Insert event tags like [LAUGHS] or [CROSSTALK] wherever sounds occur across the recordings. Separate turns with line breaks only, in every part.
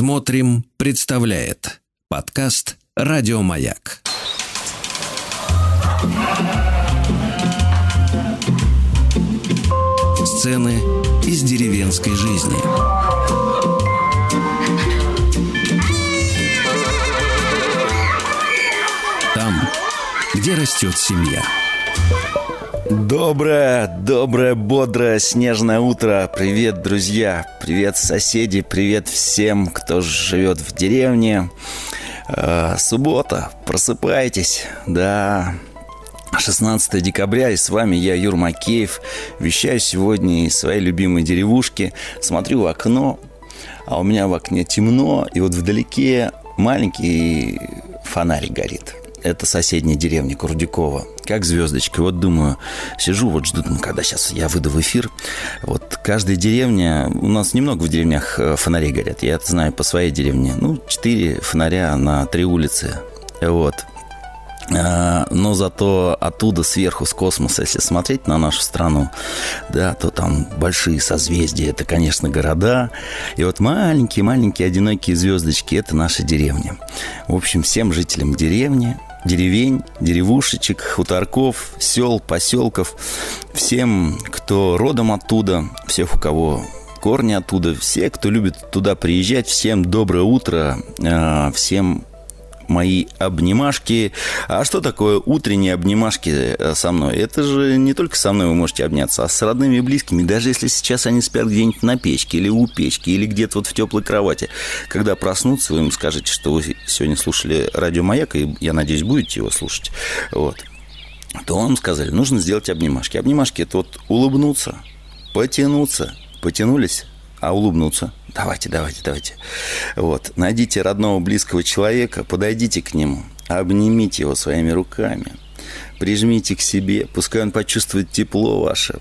Смотрим, представляет подкаст Радиомаяк. Сцены из деревенской жизни. Там, где растет семья.
Доброе, доброе, бодрое, снежное утро. Привет, друзья. Привет, соседи. Привет всем, кто живет в деревне. Э, суббота. Просыпайтесь. Да, 16 декабря, и с вами я, Юр Макеев. Вещаю сегодня из своей любимой деревушки. Смотрю в окно, а у меня в окне темно, и вот вдалеке маленький фонарик горит это соседняя деревня Курдюкова. Как звездочка. Вот думаю, сижу, вот жду, ну, когда сейчас я выйду в эфир. Вот каждая деревня, у нас немного в деревнях э, фонарей горят. Я это знаю по своей деревне. Ну, четыре фонаря на три улицы. Вот. А, но зато оттуда сверху, с космоса, если смотреть на нашу страну, да, то там большие созвездия, это, конечно, города. И вот маленькие-маленькие одинокие звездочки – это наша деревня. В общем, всем жителям деревни деревень, деревушечек, хуторков, сел, поселков, всем, кто родом оттуда, всех, у кого корни оттуда, все, кто любит туда приезжать, всем доброе утро, а, всем мои обнимашки. А что такое утренние обнимашки э, со мной? Это же не только со мной вы можете обняться, а с родными и близкими. Даже если сейчас они спят где-нибудь на печке или у печки, или где-то вот в теплой кровати. Когда проснутся, вы им скажете, что вы сегодня слушали радио «Маяк», и, я надеюсь, будете его слушать. Вот то вам сказали, нужно сделать обнимашки. Обнимашки – это вот улыбнуться, потянуться. Потянулись, а улыбнуться. Давайте, давайте, давайте. Вот. Найдите родного, близкого человека, подойдите к нему, обнимите его своими руками, прижмите к себе, пускай он почувствует тепло ваше,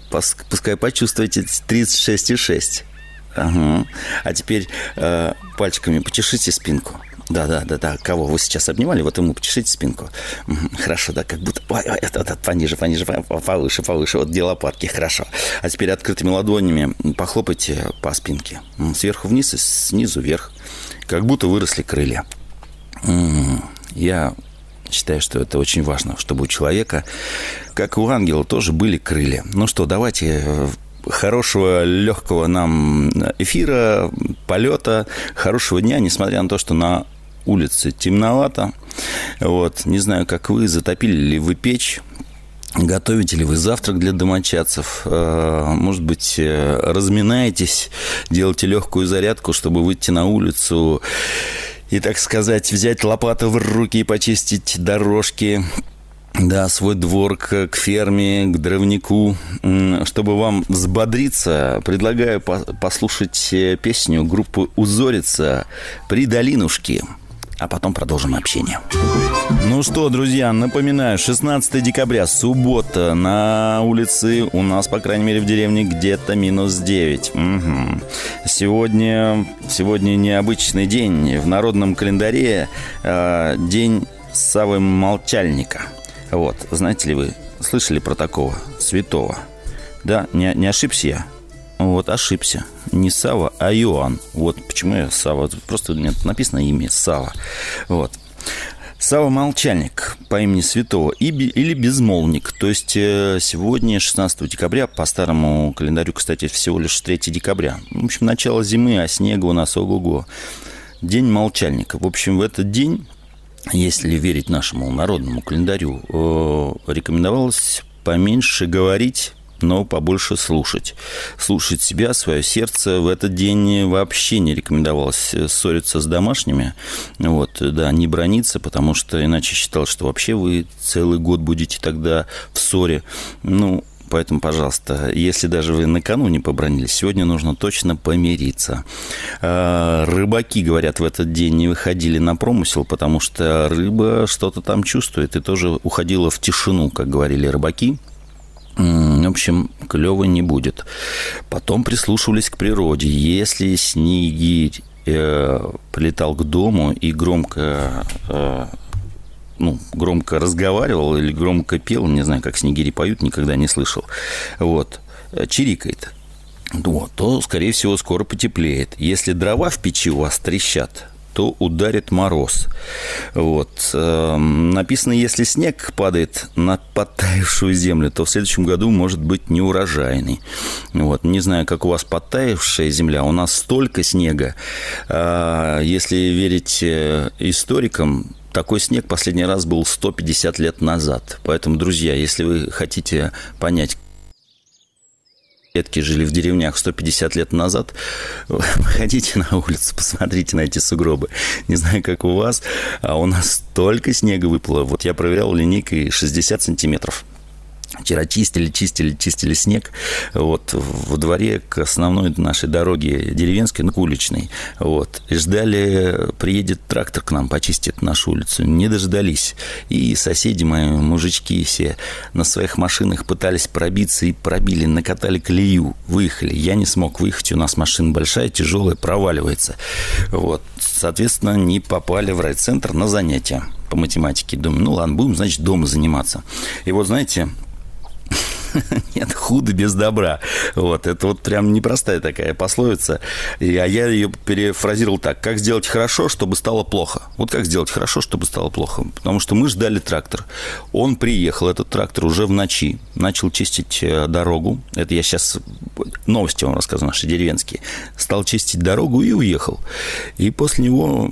пускай почувствуете 36,6. Ага. А теперь э, пальчиками почешите спинку. Да, да, да, да. Кого вы сейчас обнимали, вот ему почешите спинку. Хорошо, да, как будто ой, ой, это, это, пониже, пониже, повыше, повыше. Вот где лопатки, хорошо. А теперь открытыми ладонями похлопайте по спинке. Сверху вниз и снизу вверх. Как будто выросли крылья. Я считаю, что это очень важно, чтобы у человека, как и у ангела, тоже были крылья. Ну что, давайте э, хорошего, легкого нам эфира, полета, хорошего дня, несмотря на то, что на улице темновато. Вот. Не знаю, как вы, затопили ли вы печь, Готовите ли вы завтрак для домочадцев? Э, может быть, э, разминаетесь, делаете легкую зарядку, чтобы выйти на улицу и, так сказать, взять лопату в руки и почистить дорожки, да, свой двор к, к ферме, к дровнику. Чтобы вам взбодриться, предлагаю послушать э, песню группы «Узорица» «При долинушке» а потом продолжим общение. Ну что, друзья, напоминаю, 16 декабря, суббота, на улице у нас, по крайней мере, в деревне где-то минус 9. Угу. Сегодня, сегодня необычный день. В народном календаре э, день Савы Молчальника. Вот, знаете ли вы, слышали про такого святого? Да, не, не ошибся я? Вот, ошибся. Не Сава, а Иоанн. Вот почему я Сава. Просто нет, написано имя Сава. Вот. Сава Молчальник по имени Святого или Безмолвник. То есть э, сегодня, 16 декабря, по старому календарю, кстати, всего лишь 3 декабря. В общем, начало зимы, а снега у нас ого-го. День Молчальника. В общем, в этот день, если верить нашему народному календарю, э, рекомендовалось поменьше говорить но побольше слушать. Слушать себя, свое сердце. В этот день вообще не рекомендовалось ссориться с домашними. Вот, да, не брониться, потому что иначе считал, что вообще вы целый год будете тогда в ссоре. Ну, Поэтому, пожалуйста, если даже вы накануне побронились, сегодня нужно точно помириться. А, рыбаки, говорят, в этот день не выходили на промысел, потому что рыба что-то там чувствует и тоже уходила в тишину, как говорили рыбаки. В общем, клево не будет. Потом прислушивались к природе. Если снегирь э, прилетал к дому и громко э, ну, громко разговаривал или громко пел, не знаю, как снегири поют, никогда не слышал. Вот. Чирикает. вот, то, скорее всего, скоро потеплеет. Если дрова в печи у вас трещат, то ударит мороз. Вот. Эм, написано, если снег падает на подтаявшую землю, то в следующем году может быть неурожайный. Вот. Не знаю, как у вас подтаявшая земля, у нас столько снега. А, если верить э, историкам, такой снег последний раз был 150 лет назад. Поэтому, друзья, если вы хотите понять, предки жили в деревнях 150 лет назад, [LAUGHS] выходите на улицу, посмотрите на эти сугробы. Не знаю, как у вас, а у нас столько снега выпало. Вот я проверял линейкой 60 сантиметров. Вчера чистили, чистили, чистили снег. Вот во дворе к основной нашей дороге деревенской, ну, уличной. Вот. И ждали, приедет трактор к нам, почистит нашу улицу. Не дождались. И соседи мои, мужички все на своих машинах пытались пробиться и пробили, накатали колею, выехали. Я не смог выехать, у нас машина большая, тяжелая, проваливается. Вот. Соответственно, не попали в райцентр на занятия по математике. Думаю, ну ладно, будем, значит, дома заниматься. И вот, знаете, [LAUGHS] Нет худо без добра. Вот, это вот прям непростая такая пословица. И, а я ее перефразировал так. Как сделать хорошо, чтобы стало плохо? Вот как сделать хорошо, чтобы стало плохо? Потому что мы ждали трактор. Он приехал, этот трактор, уже в ночи. Начал чистить э, дорогу. Это я сейчас новости вам рассказываю, наши деревенские. Стал чистить дорогу и уехал. И после него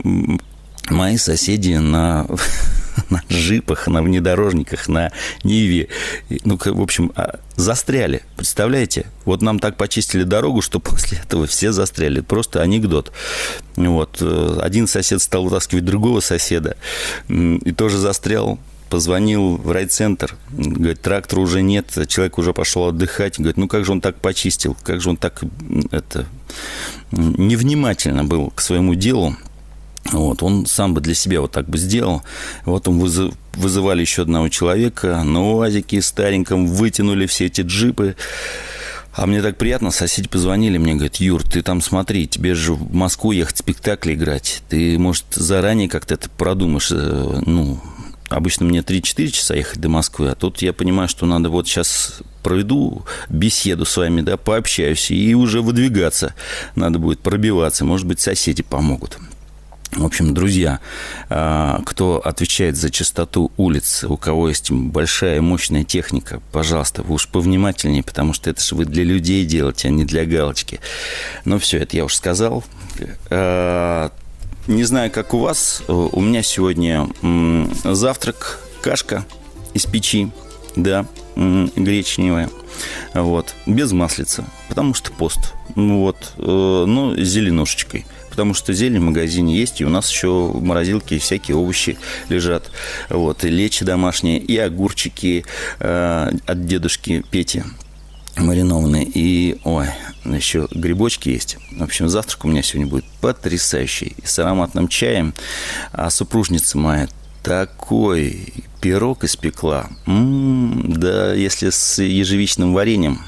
мои соседи на [LAUGHS] [LAUGHS] на джипах, на внедорожниках, на Ниве. Ну, в общем, а, застряли. Представляете? Вот нам так почистили дорогу, что [LAUGHS] после этого все застряли. Просто анекдот. Вот. Э, один сосед стал вытаскивать другого соседа и тоже застрял позвонил в райцентр, говорит, трактора уже нет, человек уже пошел отдыхать, говорит, ну как же он так почистил, как же он так это невнимательно был к своему делу, вот, он сам бы для себя вот так бы сделал. Вот он вызыв, вызывали еще одного человека на УАЗике стареньком, вытянули все эти джипы. А мне так приятно, соседи позвонили мне, говорят, Юр, ты там смотри, тебе же в Москву ехать спектакль играть. Ты, может, заранее как-то это продумаешь, э, ну, Обычно мне 3-4 часа ехать до Москвы, а тут я понимаю, что надо вот сейчас проведу беседу с вами, да, пообщаюсь, и уже выдвигаться надо будет, пробиваться. Может быть, соседи помогут. В общем, друзья, а, кто отвечает за чистоту улиц, у кого есть большая мощная техника, пожалуйста, вы уж повнимательнее, потому что это же вы для людей делаете, а не для галочки. Ну все, это я уж сказал. А, не знаю, как у вас, у меня сегодня завтрак, кашка из печи, да, гречневая, вот, без маслица, потому что пост, вот, э, ну, с зеленушечкой – потому что зелень в магазине есть, и у нас еще в морозилке всякие овощи лежат. Вот, и лечи домашние, и огурчики э, от дедушки Пети маринованные. И, ой, еще грибочки есть. В общем, завтрак у меня сегодня будет потрясающий. И с ароматным чаем. А супружница моя такой пирог испекла. М-м, да, если с ежевичным вареньем.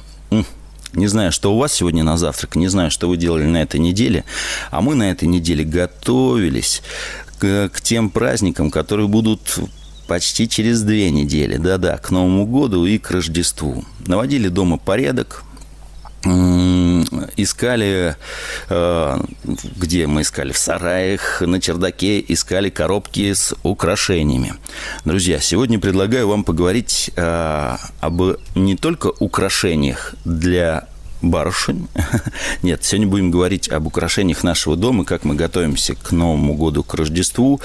Не знаю, что у вас сегодня на завтрак, не знаю, что вы делали на этой неделе, а мы на этой неделе готовились к, к тем праздникам, которые будут почти через две недели, да-да, к Новому году и к Рождеству. Наводили дома порядок, искали, э, где мы искали, в сараях, на чердаке искали коробки с украшениями. Друзья, сегодня предлагаю вам поговорить э, об не только украшениях для барышень. [LAUGHS] Нет, сегодня будем говорить об украшениях нашего дома, как мы готовимся к Новому году, к Рождеству,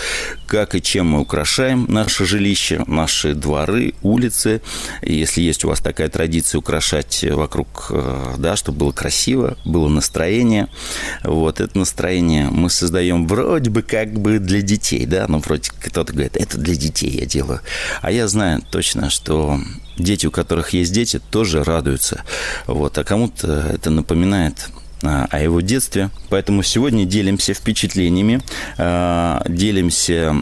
как и чем мы украшаем наше жилище, наши дворы, улицы. И если есть у вас такая традиция украшать вокруг, э, да, чтобы было красиво, было настроение. Вот это настроение мы создаем вроде бы как бы для детей, да, ну вроде кто-то говорит, это для детей я делаю. А я знаю точно, что дети, у которых есть дети, тоже радуются. Вот. А кому-то это напоминает а, о его детстве. Поэтому сегодня делимся впечатлениями, а, делимся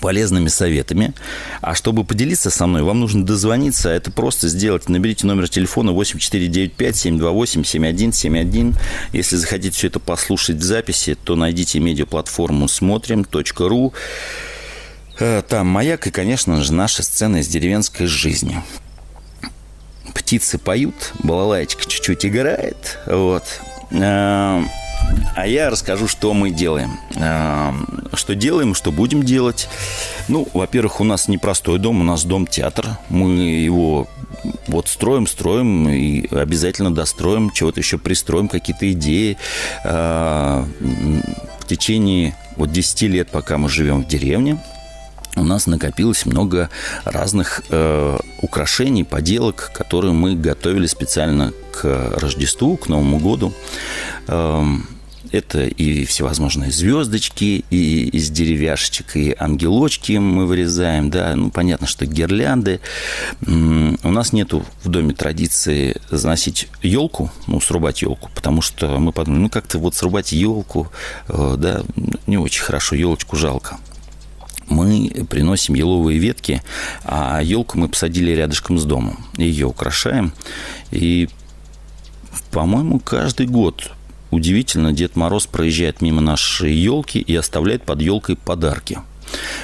полезными советами. А чтобы поделиться со мной, вам нужно дозвониться. Это просто сделать. Наберите номер телефона 8495-728-7171. Если захотите все это послушать в записи, то найдите медиаплатформу смотрим.ру. Э, там маяк и, конечно же, наши сцены из деревенской жизни. птицы поют, балалайчика чуть-чуть играет, вот. А, а я расскажу, что мы делаем. А, что делаем, что будем делать. Ну, во-первых, у нас непростой дом, у нас дом-театр. Мы его вот строим, строим и обязательно достроим, чего-то еще пристроим, какие-то идеи. В течение вот 10 лет, пока мы живем в деревне, у нас накопилось много разных э, украшений, поделок, которые мы готовили специально к Рождеству, к Новому году. Э, это и всевозможные звездочки, и из деревяшечек, и ангелочки мы вырезаем, да, ну, понятно, что гирлянды. У нас нету в доме традиции заносить елку, ну, срубать елку, потому что мы подумали, ну, как-то вот срубать елку, э, да, не очень хорошо, елочку жалко мы приносим еловые ветки, а елку мы посадили рядышком с домом. Ее украшаем. И, по-моему, каждый год удивительно, Дед Мороз проезжает мимо нашей елки и оставляет под елкой подарки.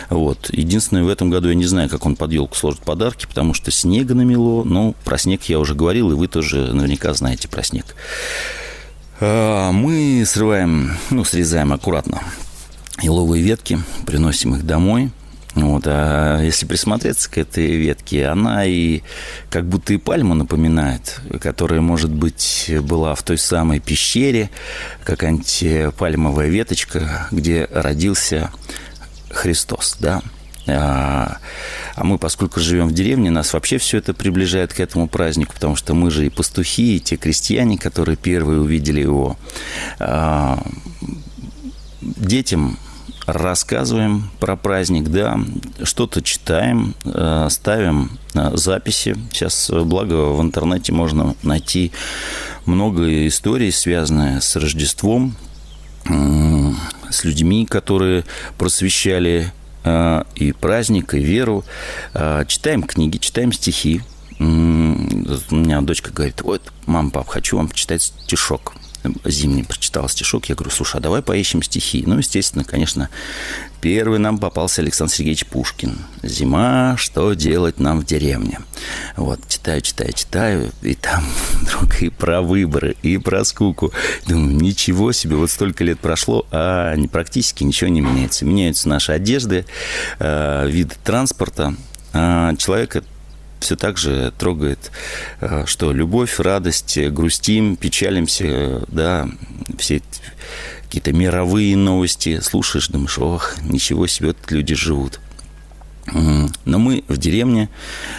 Вот. Единственное, в этом году я не знаю, как он под елку сложит подарки, потому что снега намело. Ну, про снег я уже говорил, и вы тоже наверняка знаете про снег. А, мы срываем, ну, срезаем аккуратно еловые ветки, приносим их домой. Вот, а если присмотреться к этой ветке, она и как будто и пальму напоминает, которая, может быть, была в той самой пещере, какая-нибудь пальмовая веточка, где родился Христос, да. А, а мы, поскольку живем в деревне, нас вообще все это приближает к этому празднику, потому что мы же и пастухи, и те крестьяне, которые первые увидели его. А, детям рассказываем про праздник, да, что-то читаем, э, ставим э, записи. Сейчас, э, благо, в интернете можно найти много историй, связанных с Рождеством, с людьми, которые просвещали и праздник, и веру. Читаем книги, читаем стихи. У меня дочка говорит, вот, мам, пап, хочу вам почитать стишок зимний прочитал стишок, я говорю, слушай, а давай поищем стихи. Ну, естественно, конечно, первый нам попался Александр Сергеевич Пушкин. «Зима, что делать нам в деревне?» Вот, читаю, читаю, читаю, и там [LAUGHS] вдруг и про выборы, и про скуку. Думаю, ничего себе, вот столько лет прошло, а практически ничего не меняется. Меняются наши одежды, э, виды транспорта, а человека все так же трогает, э, что любовь, радость, грустим, печалимся, да, все какие-то мировые новости слушаешь, думаешь, ох, ничего себе, люди живут. Но мы в деревне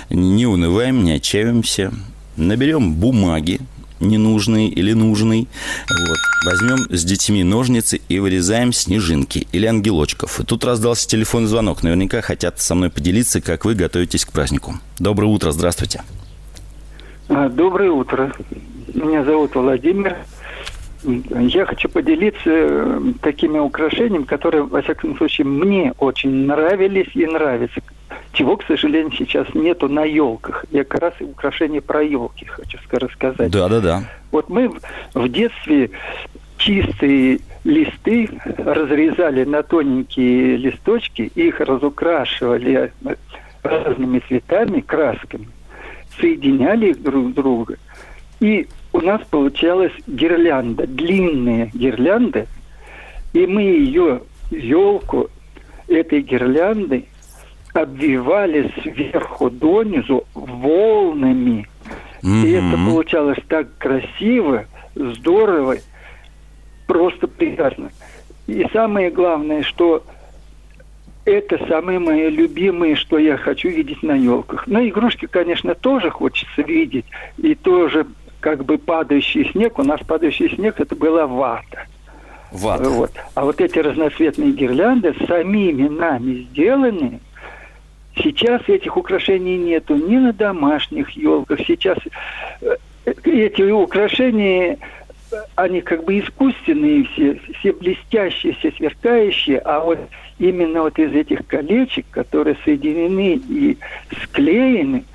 не унываем, не отчаиваемся, наберем бумаги, ненужный или нужный. Вот. Возьмем с детьми ножницы и вырезаем снежинки или ангелочков. И тут раздался телефонный звонок. Наверняка хотят со мной поделиться, как вы готовитесь к празднику. Доброе утро, здравствуйте.
А, доброе утро. Меня зовут Владимир. Я хочу поделиться э, такими украшениями, которые, во всяком случае, мне очень нравились и нравятся чего, к сожалению, сейчас нету на елках. Я как раз и украшения про елки хочу рассказать.
Да, да, да.
Вот мы в детстве чистые листы разрезали на тоненькие листочки, их разукрашивали разными цветами, красками, соединяли их друг с другом. И у нас получалась гирлянда, длинная гирлянда, и мы ее, елку этой гирлянды обвивали сверху донизу волнами. Mm-hmm. И это получалось так красиво, здорово, просто прекрасно. И самое главное, что это самые мои любимые, что я хочу видеть на елках. На игрушки, конечно, тоже хочется видеть. И тоже как бы падающий снег. У нас падающий снег это была вата. Вата. Вот. А вот эти разноцветные гирлянды самими нами сделанные – Сейчас этих украшений нету ни на домашних елках. Сейчас э, эти украшения, они как бы искусственные все, все блестящие, все сверкающие, а вот именно вот из этих колечек, которые соединены и склеены,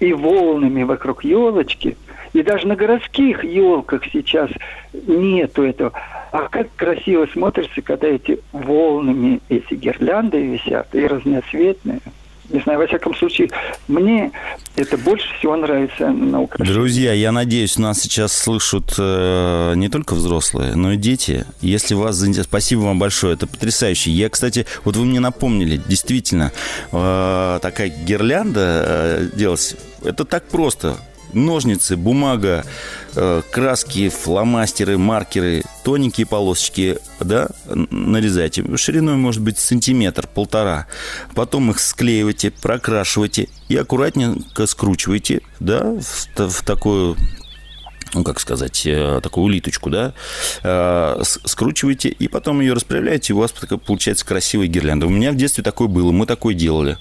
и волнами вокруг елочки, и даже на городских елках сейчас нету этого. А как красиво смотрится, когда эти волнами, эти гирлянды висят, и разноцветные. Не знаю, во всяком случае, мне это больше всего нравится на украшениях.
Друзья, я надеюсь, нас сейчас слышат э, не только взрослые, но и дети. Если вас заинтересовало... Спасибо вам большое, это потрясающе. Я, кстати, вот вы мне напомнили, действительно, э, такая гирлянда э, делать, это так просто ножницы, бумага, э, краски, фломастеры, маркеры, тоненькие полосочки, да, нарезайте. Шириной может быть сантиметр, полтора. Потом их склеивайте, прокрашивайте и аккуратненько скручивайте, да, в, в такую ну, как сказать, э, такую улиточку, да, э, скручиваете, и потом ее расправляете, и у вас получается красивая гирлянда. У меня в детстве такое было, мы такое делали.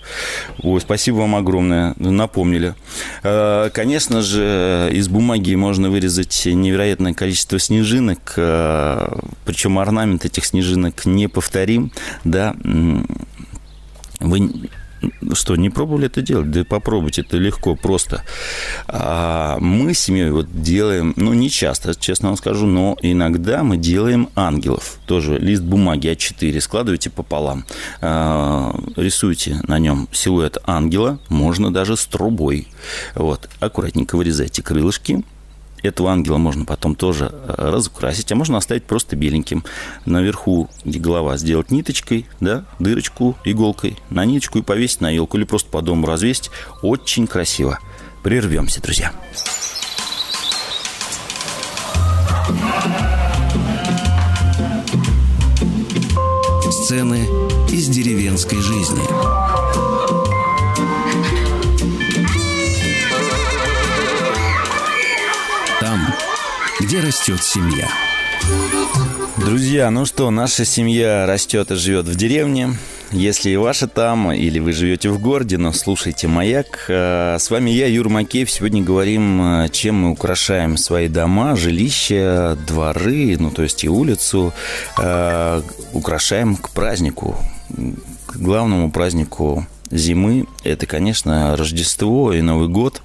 Ой, спасибо вам огромное, напомнили. Э, конечно же, из бумаги можно вырезать невероятное количество снежинок, причем орнамент этих снежинок неповторим, да, вы что, не пробовали это делать? Да попробуйте, это легко, просто. А мы с семьей вот делаем, ну, не часто, честно вам скажу, но иногда мы делаем ангелов. Тоже лист бумаги А4 складываете пополам, а, рисуете на нем силуэт ангела, можно даже с трубой. Вот, аккуратненько вырезайте крылышки, этого ангела можно потом тоже э, разукрасить, а можно оставить просто беленьким. Наверху, где голова, сделать ниточкой, да, дырочку иголкой на ниточку и повесить на елку или просто по дому развесить. Очень красиво. Прервемся, друзья.
Сцены из деревенской жизни. Где растет семья.
Друзья, ну что, наша семья растет и живет в деревне. Если и ваша там, или вы живете в городе, но слушайте «Маяк». Э, с вами я, Юр Макеев. Сегодня говорим, э, чем мы украшаем свои дома, жилища, дворы, ну то есть и улицу. Э, украшаем к празднику, к главному празднику зимы. Это, конечно, Рождество и Новый год – а,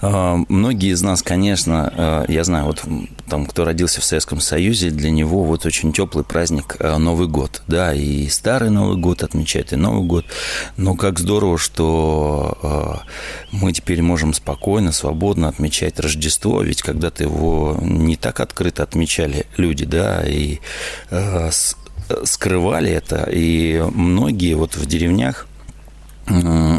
многие из нас, конечно, а, я знаю, вот там, кто родился в Советском Союзе, для него вот очень теплый праздник а, Новый год, да, и старый Новый год отмечают, и Новый год, но как здорово, что мы теперь можем спокойно, свободно отмечать Рождество, ведь когда-то его не так открыто отмечали люди, да, и скрывали это, и многие вот в деревнях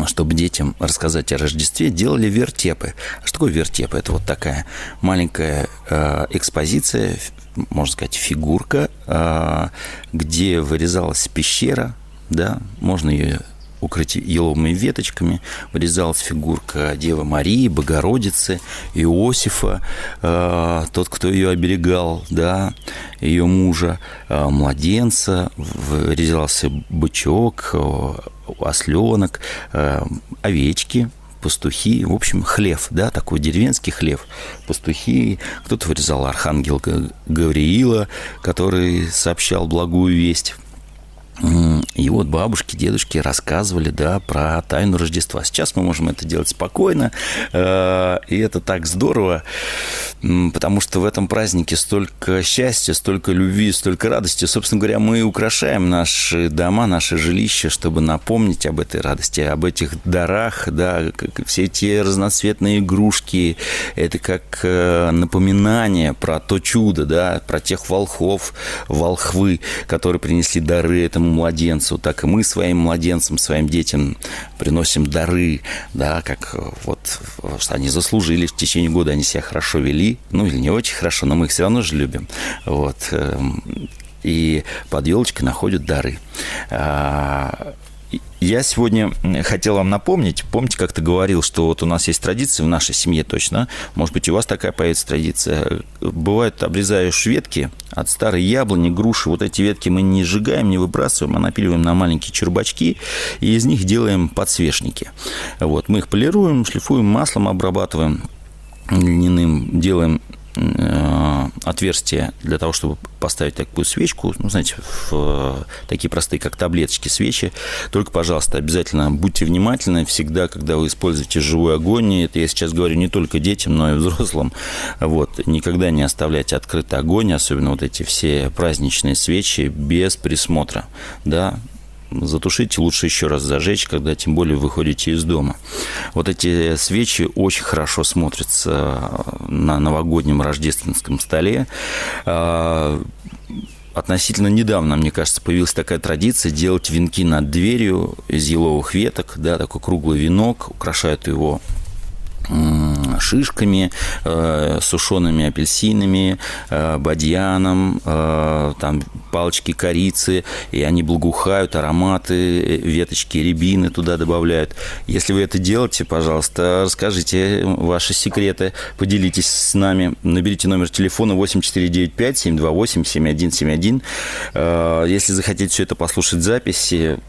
чтобы детям рассказать о Рождестве, делали вертепы. А что такое вертепы? Это вот такая маленькая э, экспозиция, можно сказать, фигурка, э, где вырезалась пещера, да, можно ее укрыть еловыми веточками, вырезалась фигурка Девы Марии, Богородицы, Иосифа, э, тот, кто ее оберегал, да, ее мужа, младенца, вырезался бычок, осленок, э, овечки, пастухи, в общем, хлев, да, такой деревенский хлев. Пастухи, кто-то вырезал архангел Гавриила, который сообщал благую весть и вот бабушки, дедушки рассказывали, да, про тайну Рождества. Сейчас мы можем это делать спокойно, э, и это так здорово, потому что в этом празднике столько счастья, столько любви, столько радости. Собственно говоря, мы украшаем наши дома, наши жилища, чтобы напомнить об этой радости, об этих дарах, да, все эти разноцветные игрушки. Это как э, напоминание про то чудо, да, про тех волхов, волхвы, которые принесли дары этому младенцу, так и мы своим младенцам, своим детям приносим дары, да, как э, вот, что они заслужили в течение года, они себя хорошо вели, ну или не очень хорошо, но мы их все равно же любим, вот, эм, и под елочкой находят дары. Я сегодня хотел вам напомнить, помните, как ты говорил, что вот у нас есть традиция в нашей семье точно, может быть, у вас такая появится традиция. Бывает, обрезаешь ветки от старой яблони, груши, вот эти ветки мы не сжигаем, не выбрасываем, а напиливаем на маленькие чербачки, и из них делаем подсвечники. Вот, мы их полируем, шлифуем, маслом обрабатываем льняным, делаем отверстие для того, чтобы поставить такую свечку, ну, знаете, в, такие простые, как таблеточки свечи. Только, пожалуйста, обязательно будьте внимательны всегда, когда вы используете живой огонь. Это я сейчас говорю не только детям, но и взрослым. Вот. Никогда не оставляйте открытый огонь, особенно вот эти все праздничные свечи без присмотра. Да, затушите, лучше еще раз зажечь, когда тем более выходите из дома. Вот эти свечи очень хорошо смотрятся на новогоднем рождественском столе. А, относительно недавно, мне кажется, появилась такая традиция делать венки над дверью из еловых веток, да, такой круглый венок, украшают его шишками, э, сушеными апельсинами, э, бадьяном, э, там палочки корицы, и они благоухают, ароматы, веточки рябины туда добавляют. Если вы это делаете, пожалуйста, расскажите ваши секреты, поделитесь с нами. Наберите номер телефона 8495-728-7171. Если захотите все это послушать в записи,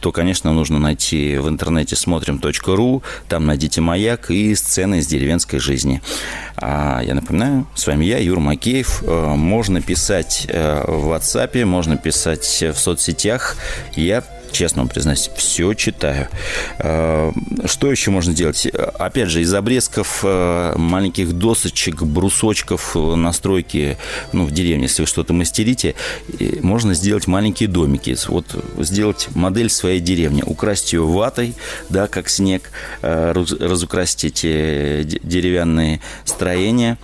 то, конечно, нужно найти в интернете смотрим.ру, там найдите «Маяк» и сцены из деревенской жизни. А я напоминаю, с вами я, Юр Макеев. Э, можно писать э, в WhatsApp, можно писать в соцсетях. Я честно вам признаюсь, все читаю. Э, что еще можно делать? Опять же, из обрезков э, маленьких досочек, брусочков настройки ну, в деревне, если вы что-то мастерите, можно сделать маленькие домики. Вот сделать модель своей деревни, украсть ее ватой, да, как снег, э, разукрасить эти деревянные строения,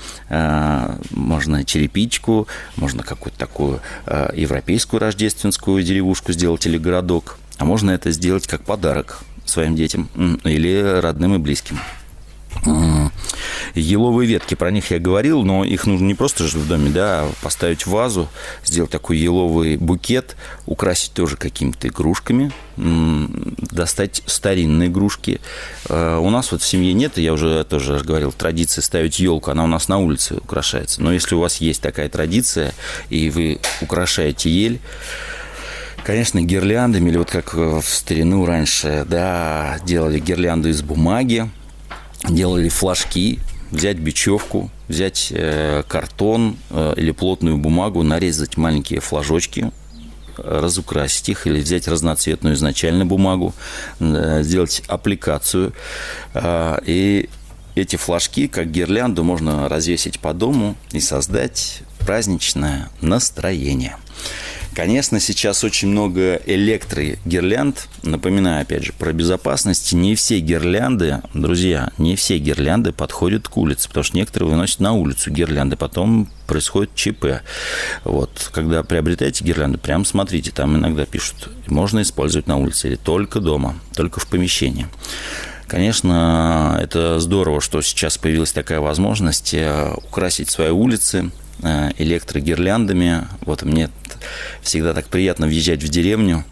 можно черепичку, можно какую-то такую европейскую рождественскую деревушку сделать или городок. А можно это сделать как подарок своим детям или родным и близким. Еловые ветки, про них я говорил, но их нужно не просто же в доме, да, а поставить в вазу, сделать такой еловый букет, украсить тоже какими-то игрушками, достать старинные игрушки. Э, у нас вот в семье нет, я уже тоже говорил, традиции ставить елку, она у нас на улице украшается. Но если у вас есть такая традиция, и вы украшаете ель, Конечно, гирляндами, или вот как в старину раньше, да, делали гирлянду из бумаги, делали флажки, взять бечевку, взять э, картон э, или плотную бумагу, нарезать маленькие флажочки, разукрасить их или взять разноцветную изначально бумагу, э, сделать аппликацию э, и эти флажки, как гирлянду, можно развесить по дому и создать праздничное настроение. Конечно, сейчас очень много электрогирлянд. Напоминаю, опять же, про безопасность. Не все гирлянды, друзья, не все гирлянды подходят к улице, потому что некоторые выносят на улицу гирлянды, потом происходит ЧП. Вот, когда приобретаете гирлянды, прям смотрите, там иногда пишут, можно использовать на улице или только дома, только в помещении. Конечно, это здорово, что сейчас появилась такая возможность э, украсить свои улицы Э, электрогирляндами. Вот мне всегда так приятно въезжать в деревню,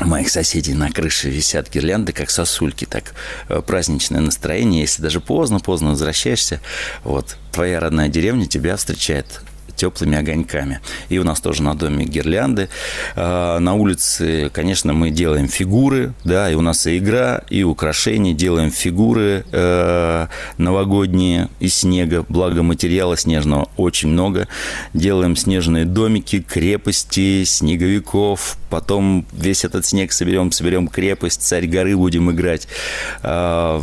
моих соседей на крыше висят гирлянды, как сосульки, так э, праздничное настроение. Если даже поздно-поздно возвращаешься, вот твоя родная деревня тебя встречает теплыми огоньками. И у нас тоже на доме гирлянды. А, на улице, конечно, мы делаем фигуры, да, и у нас и игра, и украшения, делаем фигуры э, новогодние из снега, благо материала снежного очень много. Делаем снежные домики, крепости, снеговиков, потом весь этот снег соберем, соберем крепость, царь горы будем играть. А,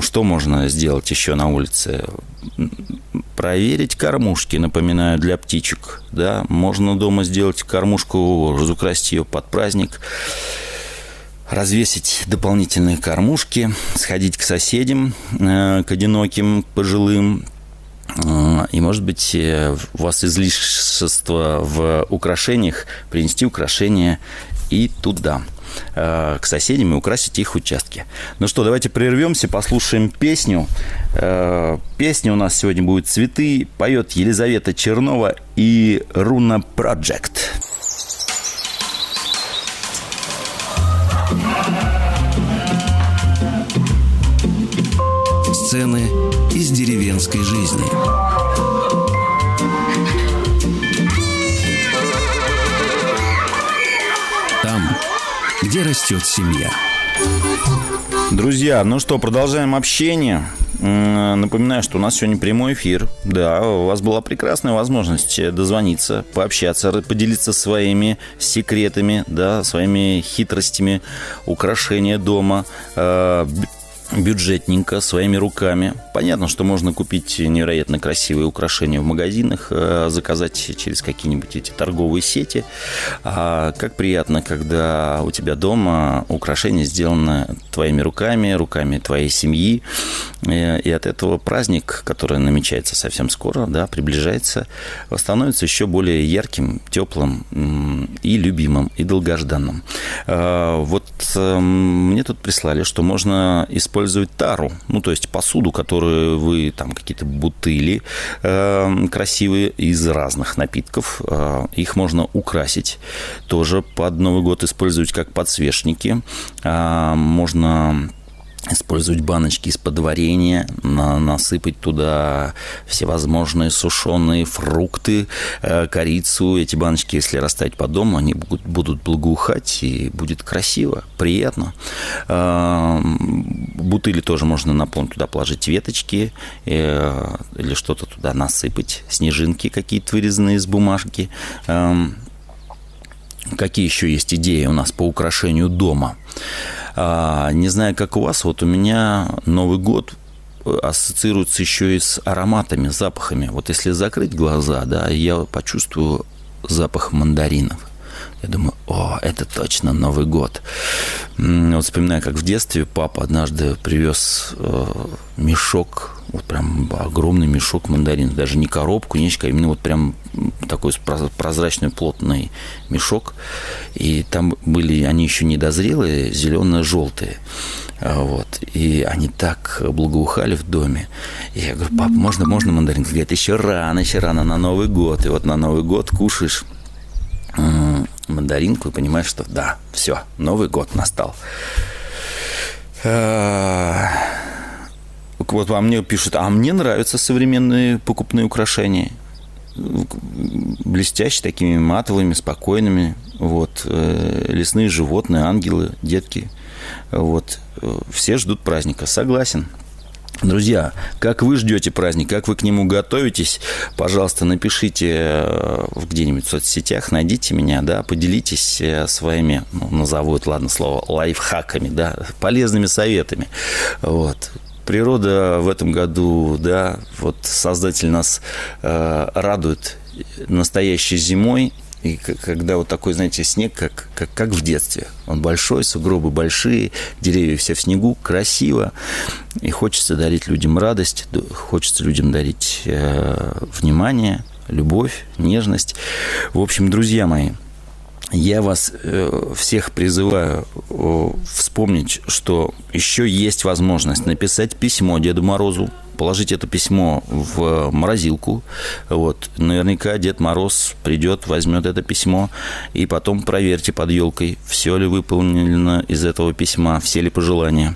что можно сделать еще на улице? Проверить кормушки, напоминаю, для птичек. Да? Можно дома сделать кормушку, разукрасить ее под праздник, развесить дополнительные кормушки, сходить к соседям, э, к одиноким, пожилым, э, и, может быть, э, у вас излишество в украшениях, принести украшения и туда – Э, к соседям и украсить их участки. Ну что, давайте прервемся, послушаем песню. Э, песня у нас сегодня будет «Цветы». Поет Елизавета Чернова и Руна Project.
Сцены из деревенской жизни. Где растет семья.
Друзья, ну что, продолжаем общение. Напоминаю, что у нас сегодня прямой эфир. Да, у вас была прекрасная возможность дозвониться, пообщаться, поделиться своими секретами, да, своими хитростями украшения дома, э, бюджетненько, своими руками. Понятно, что можно купить невероятно красивые украшения в магазинах, э, заказать через какие-нибудь эти торговые сети. А как приятно, когда у тебя дома украшения сделаны твоими руками, руками твоей семьи. Э, и от этого праздник, который намечается совсем скоро, да, приближается, становится еще более ярким, теплым и любимым, и долгожданным. Э, вот мне тут прислали, что можно использовать использовать тару, ну, то есть посуду, которую вы, там, какие-то бутыли э, красивые из разных напитков, э, их можно украсить, тоже под Новый год использовать как подсвечники, э, можно использовать баночки из-под варенья, на, насыпать туда всевозможные сушеные фрукты, э, корицу. Эти баночки, если расставить по дому, они будут, будут благоухать, и будет красиво, приятно. Э, бутыли тоже можно наполнить, туда положить веточки э, или что-то туда насыпать, снежинки какие-то вырезанные из бумажки. Э, какие еще есть идеи у нас по украшению дома? А, не знаю, как у вас, вот у меня Новый год ассоциируется еще и с ароматами, запахами. Вот если закрыть глаза, да, я почувствую запах мандаринов. Я думаю, о, это точно Новый год. Вот вспоминаю, как в детстве папа однажды привез э, мешок, вот прям огромный мешок мандаринов, даже не коробку, нечто, а именно вот прям такой прозрачный плотный мешок. И там были, они еще недозрелые, зелено-желтые. А, вот. И они так благоухали в доме. И я говорю, папа, можно, можно мандарин? Говорит, еще рано, еще рано, на Новый год. И вот на Новый год кушаешь мандаринку и понимаешь, что да, все, Новый год настал. А, вот вам мне пишут, а мне нравятся современные покупные украшения. Блестящие, такими матовыми, спокойными. Вот. Э, лесные животные, ангелы, детки. Вот. Э, все ждут праздника. Согласен. Друзья, как вы ждете праздник, как вы к нему готовитесь, пожалуйста, напишите э, где-нибудь в соцсетях, найдите меня, да, поделитесь э, своими, ну, назову это, ладно, слово, лайфхаками, да, полезными советами. Вот. Природа в этом году, да, вот Создатель нас э, радует настоящей зимой, и когда вот такой, знаете, снег, как, как, как в детстве. Он большой, сугробы большие, деревья все в снегу, красиво. И хочется дарить людям радость, хочется людям дарить э, внимание, любовь, нежность. В общем, друзья мои, я вас э, всех призываю э, вспомнить, что еще есть возможность написать письмо Деду Морозу положить это письмо в морозилку. Вот. Наверняка Дед Мороз придет, возьмет это письмо, и потом проверьте под елкой, все ли выполнено из этого письма, все ли пожелания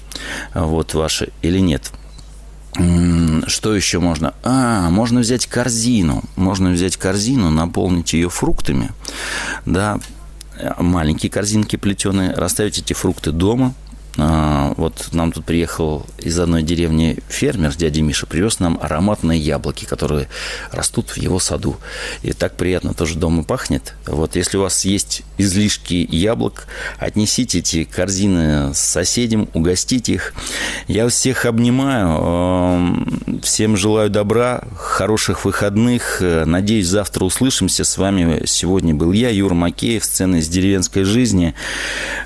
вот, ваши или нет. Что еще можно? А, можно взять корзину. Можно взять корзину, наполнить ее фруктами. Да, маленькие корзинки плетеные, расставить эти фрукты дома – вот нам тут приехал из одной деревни фермер, дядя Миша, привез нам ароматные яблоки, которые растут в его саду. И так приятно тоже дома пахнет. Вот если у вас есть излишки яблок, отнесите эти корзины соседям, угостите их. Я всех обнимаю, всем желаю добра, хороших выходных. Надеюсь, завтра услышимся. С вами сегодня был я, Юр Макеев, сцена из деревенской жизни.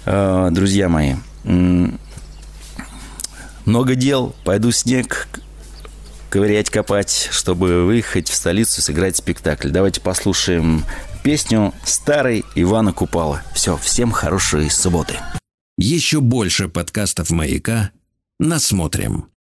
А, друзья мои, много дел, пойду снег ковырять, копать, чтобы выехать в столицу, сыграть спектакль. Давайте послушаем песню «Старый Ивана Купала». Все, всем хорошей субботы.
Еще больше подкастов «Маяка» насмотрим.